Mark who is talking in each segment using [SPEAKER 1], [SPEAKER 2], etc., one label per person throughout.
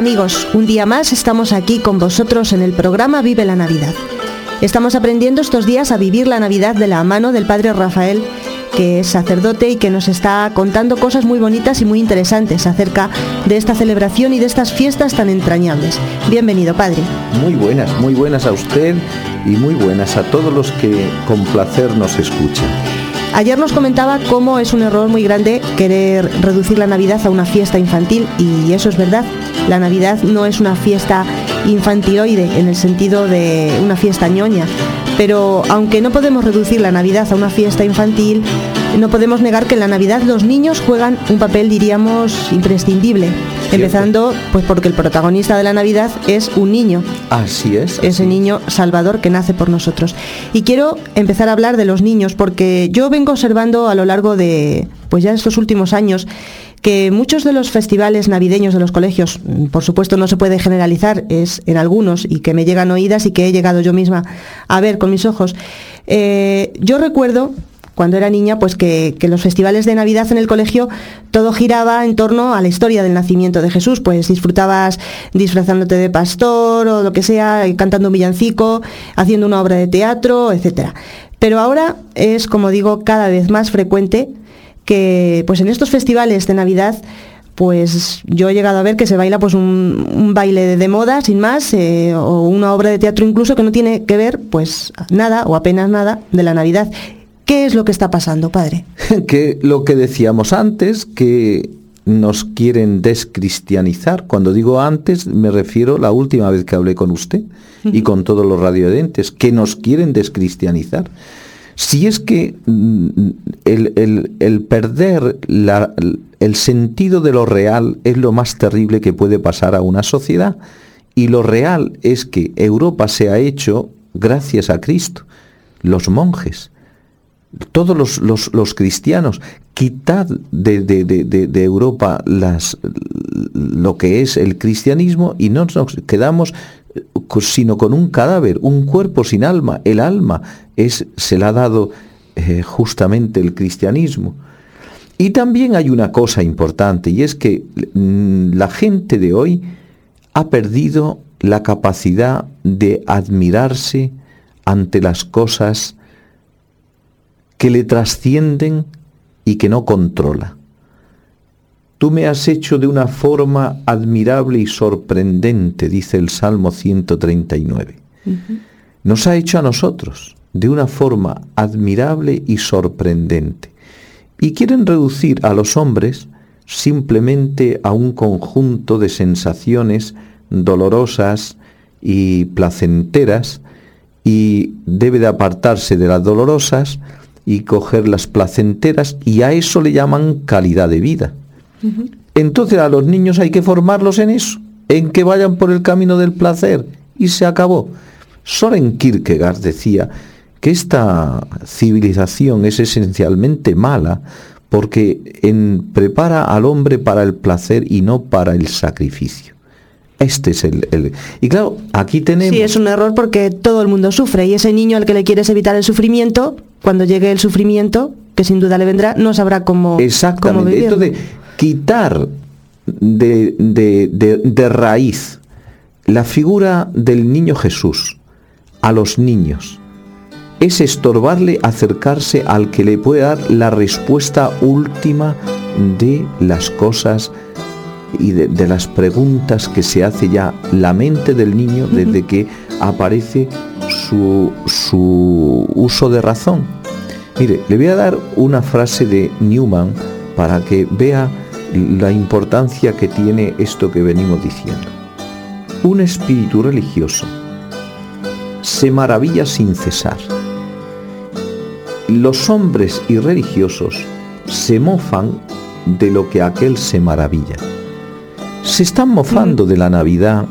[SPEAKER 1] amigos? Un día más estamos aquí con vosotros en el programa Vive la Navidad. Estamos aprendiendo estos días a vivir la Navidad de la mano del Padre Rafael, que es sacerdote y que nos está contando cosas muy bonitas y muy interesantes acerca de esta celebración y de estas fiestas tan entrañables. Bienvenido, Padre.
[SPEAKER 2] Muy buenas, muy buenas a usted y muy buenas a todos los que con placer nos escuchan.
[SPEAKER 1] Ayer nos comentaba cómo es un error muy grande querer reducir la Navidad a una fiesta infantil y eso es verdad. La Navidad no es una fiesta infantiloide en el sentido de una fiesta ñoña, pero aunque no podemos reducir la Navidad a una fiesta infantil, no podemos negar que en la Navidad los niños juegan un papel, diríamos, imprescindible. Empezando, pues porque el protagonista de la Navidad es un niño.
[SPEAKER 2] Así es.
[SPEAKER 1] Ese niño salvador que nace por nosotros. Y quiero empezar a hablar de los niños, porque yo vengo observando a lo largo de, pues ya estos últimos años, que muchos de los festivales navideños de los colegios, por supuesto no se puede generalizar, es en algunos y que me llegan oídas y que he llegado yo misma a ver con mis ojos. Eh, yo recuerdo cuando era niña, pues que, los festivales de Navidad en el colegio todo giraba en torno a la historia del nacimiento de Jesús, pues disfrutabas disfrazándote de pastor o lo que sea, cantando un villancico, haciendo una obra de teatro, etc. Pero ahora es, como digo, cada vez más frecuente que pues en estos festivales de Navidad pues yo he llegado a ver que se baila pues un, baile de moda sin más eh, o una obra de teatro incluso que no tiene que ver pues nada o apenas nada de la Navidad ¿Qué es lo que está pasando, padre?
[SPEAKER 2] que lo que decíamos antes, que nos quieren descristianizar. Cuando digo antes, me refiero la última vez que hablé con usted y con todos los radiodentes, que nos quieren descristianizar. Si es que mm, el, perder el sentido de lo real es lo más terrible que puede pasar a una sociedad. Y lo real es que Europa se ha hecho gracias a Cristo. Los monjes, todos los, cristianos, quitad de, Europa las, lo que es el cristianismo y no nos quedamos sino con un cadáver, un cuerpo sin alma. El alma es, se la ha dado eh, justamente el cristianismo. Y también hay una cosa importante y es que mm, la gente de hoy ha perdido la capacidad de admirarse ante las cosas que le trascienden y que no controla. Tú me has hecho de una forma admirable y sorprendente, dice el Salmo 139. Nos ha hecho a nosotros de una forma admirable y sorprendente. Y quieren reducir a los hombres simplemente a un conjunto de sensaciones dolorosas y placenteras y debe de apartarse de las dolorosas y coger las placenteras y a eso le llaman calidad de vida. Entonces a los niños hay que formarlos en eso, en que vayan por el camino del placer y se acabó. Soren Kierkegaard decía que esta civilización es esencialmente mala porque en, prepara al hombre para el placer y no para el sacrificio. Este es el, Y claro, aquí tenemos...
[SPEAKER 1] Sí, es un error porque todo el mundo sufre y ese niño al que le quieres evitar el sufrimiento, cuando llegue el sufrimiento, que sin duda le vendrá, no sabrá cómo,
[SPEAKER 2] Exactamente.
[SPEAKER 1] Cómo
[SPEAKER 2] Entonces, quitar de, de, raíz la figura del niño Jesús a los niños es estorbarle acercarse al que le puede dar la respuesta última de las cosas y de, las preguntas que se hace ya la mente del niño desde que aparece su, su uso de razón. Mire, le voy a dar una frase de Newman para que vea la importancia que tiene esto que venimos diciendo. Un espíritu religioso se maravilla sin cesar. Los hombres irreligiosos se mofan de lo que aquel se maravilla se están mofando de la Navidad,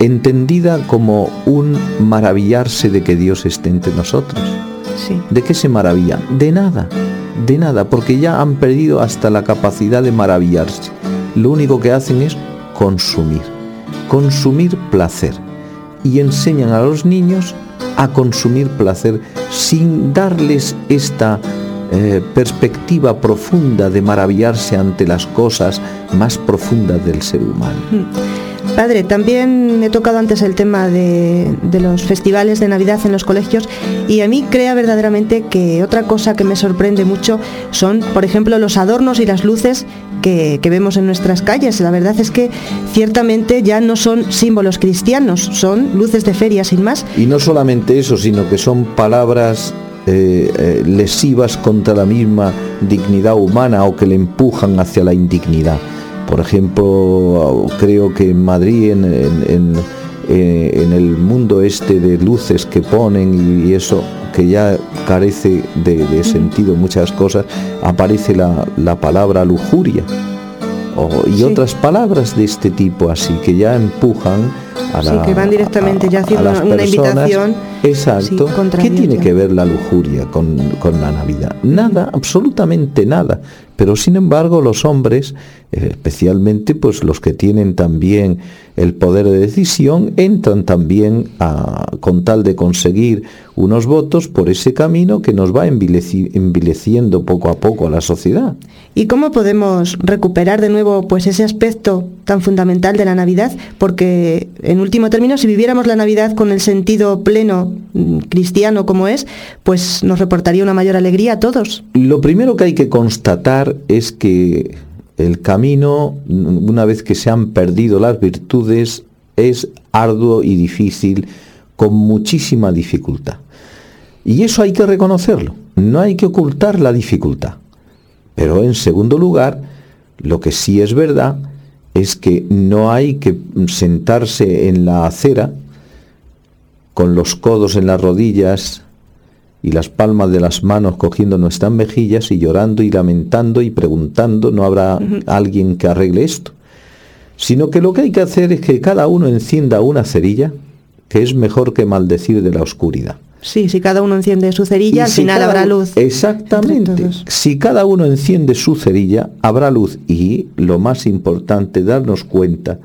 [SPEAKER 2] entendida como un maravillarse de que Dios esté entre nosotros. ¿De qué se maravillan? De nada, de nada, porque ya han perdido hasta la capacidad de maravillarse. Lo único que hacen es consumir, consumir placer. Y enseñan a los niños a consumir placer sin darles esta eh, perspectiva profunda de maravillarse ante las cosas más profundas del ser humano.
[SPEAKER 1] Padre, también he tocado antes el tema de, los festivales de Navidad en los colegios y a mí crea verdaderamente que otra cosa que me sorprende mucho son, por ejemplo, los adornos y las luces que, que vemos en nuestras calles. La verdad es que ciertamente ya no son símbolos cristianos, son luces de feria sin más.
[SPEAKER 2] Y no solamente eso, sino que son palabras eh, eh, lesivas contra la misma dignidad humana o que le empujan hacia la indignidad. Por ejemplo, creo que en Madrid, en, eh, el mundo este de luces que ponen y eso, que ya carece de, sentido muchas cosas, aparece la, palabra lujuria. Y otras palabras de este tipo así, que ya empujan a
[SPEAKER 1] la, que van directamente ya haciendo una, invitación
[SPEAKER 2] Exacto. ¿Qué tiene que ver la lujuria con, la Navidad? Nada, absolutamente nada. Pero sin embargo los hombres, eh, especialmente pues los que tienen también el poder de decisión, entran también a, con tal de conseguir unos votos por ese camino que nos va envileciendo poco a poco a la sociedad.
[SPEAKER 1] ¿Y cómo podemos recuperar de nuevo pues ese aspecto tan fundamental de la Navidad? Porque en último término, si viviéramos la Navidad con el sentido pleno Mm, cristiano como es, pues nos reportaría una mayor alegría a todos.
[SPEAKER 2] Lo primero que hay que constatar es que el camino, una vez que se han perdido las virtudes, es arduo y difícil, con muchísima dificultad. Y eso hay que reconocerlo, no hay que ocultar la dificultad. Pero en segundo lugar, lo que sí es verdad es que no hay que sentarse en la acera con los codos en las rodillas y las palmas de las manos cogiendo nuestras mejillas y llorando y lamentando y preguntando, no habrá alguien que arregle esto, sino que lo que hay que hacer es que cada uno encienda una cerilla, que es mejor que maldecir de la oscuridad.
[SPEAKER 1] Sí, si cada uno enciende su cerilla, al final habrá luz.
[SPEAKER 2] Exactamente. Si cada uno enciende su cerilla, habrá luz. Y lo más importante, darnos cuenta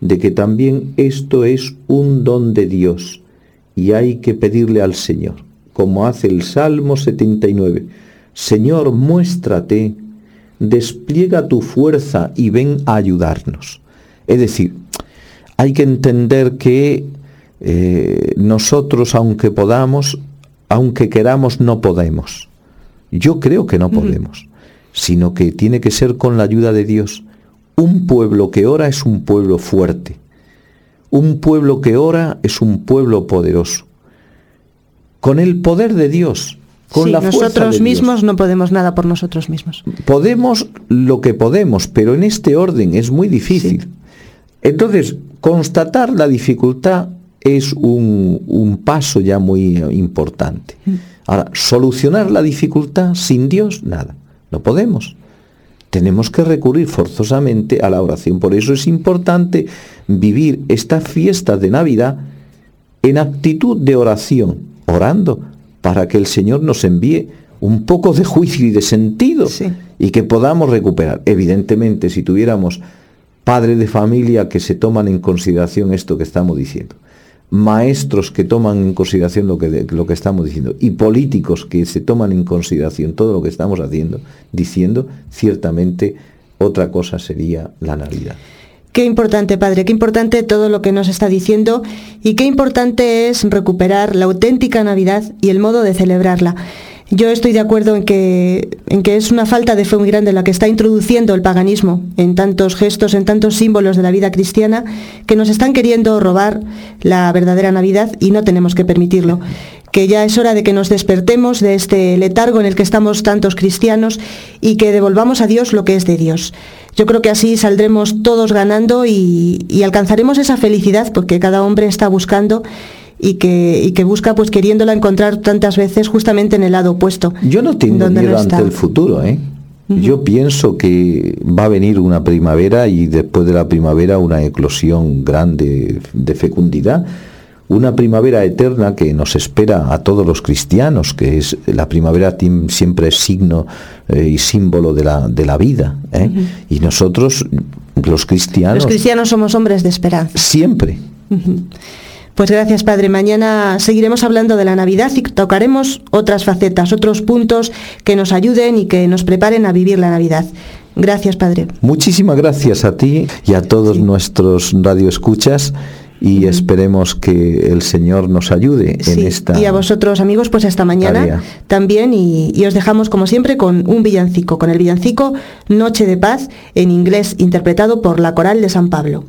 [SPEAKER 2] de que también esto es un don de Dios y hay que pedirle al Señor, como hace el Salmo 79. Señor, muéstrate, despliega tu fuerza y ven a ayudarnos. Es decir, hay que entender que eh, nosotros, aunque podamos, aunque queramos, no podemos. Yo creo que no podemos, sino que tiene que ser con la ayuda de Dios. Un pueblo que ora es un pueblo fuerte. Un pueblo que ora es un pueblo poderoso. Con el poder de Dios, con la fuerza
[SPEAKER 1] nosotros mismos no podemos nada por nosotros mismos.
[SPEAKER 2] Podemos lo que podemos, pero en este orden es muy difícil. Entonces, constatar la dificultad es un, un, paso ya muy importante. Mm. Ahora, solucionar la dificultad sin Dios, nada. No podemos tenemos que recurrir forzosamente a la oración. Por eso es importante vivir esta fiesta de Navidad en actitud de oración, orando para que el Señor nos envíe un poco de juicio y de sentido y que podamos recuperar. Evidentemente, si tuviéramos padres de familia que se toman en consideración esto que estamos diciendo, maestros que toman en consideración lo que, lo que estamos diciendo y políticos que se toman en consideración todo lo que estamos haciendo, diciendo, ciertamente otra cosa sería la Navidad.
[SPEAKER 1] Qué importante, Padre, qué importante todo lo que nos está diciendo y qué importante es recuperar la auténtica Navidad y el modo de celebrarla. Yo estoy de acuerdo en que, en que es una falta de fe muy grande la que está introduciendo el paganismo en tantos gestos, en tantos símbolos de la vida cristiana, que nos están queriendo robar la verdadera Navidad y no tenemos que permitirlo. Que ya es hora de que nos despertemos de este letargo en el que estamos tantos cristianos y que devolvamos a Dios lo que es de Dios. Yo creo que así saldremos todos ganando y, y alcanzaremos esa felicidad porque cada hombre está buscando y que, que busca pues queriéndola encontrar tantas veces justamente en el lado opuesto.
[SPEAKER 2] Yo no tengo miedo ante el futuro, ¿eh? Yo pienso que va a venir una primavera y después de la primavera una eclosión grande de fecundidad, una primavera eterna que nos espera a todos los cristianos, que es la primavera siempre es signo eh, y símbolo de la, de la vida. ¿eh? Y nosotros, los cristianos...
[SPEAKER 1] Los cristianos somos hombres de esperanza.
[SPEAKER 2] Siempre.
[SPEAKER 1] Pues gracias, Padre. Mañana seguiremos hablando de la Navidad y tocaremos otras facetas, otros puntos que nos ayuden y que nos preparen a vivir la Navidad. Gracias, Padre.
[SPEAKER 2] Muchísimas gracias a ti y a todos nuestros radioescuchas y esperemos que el Señor nos ayude en esta
[SPEAKER 1] y a vosotros amigos pues hasta mañana también y, y, os dejamos como siempre con un villancico con el villancico Noche de Paz en inglés interpretado por la coral de San Pablo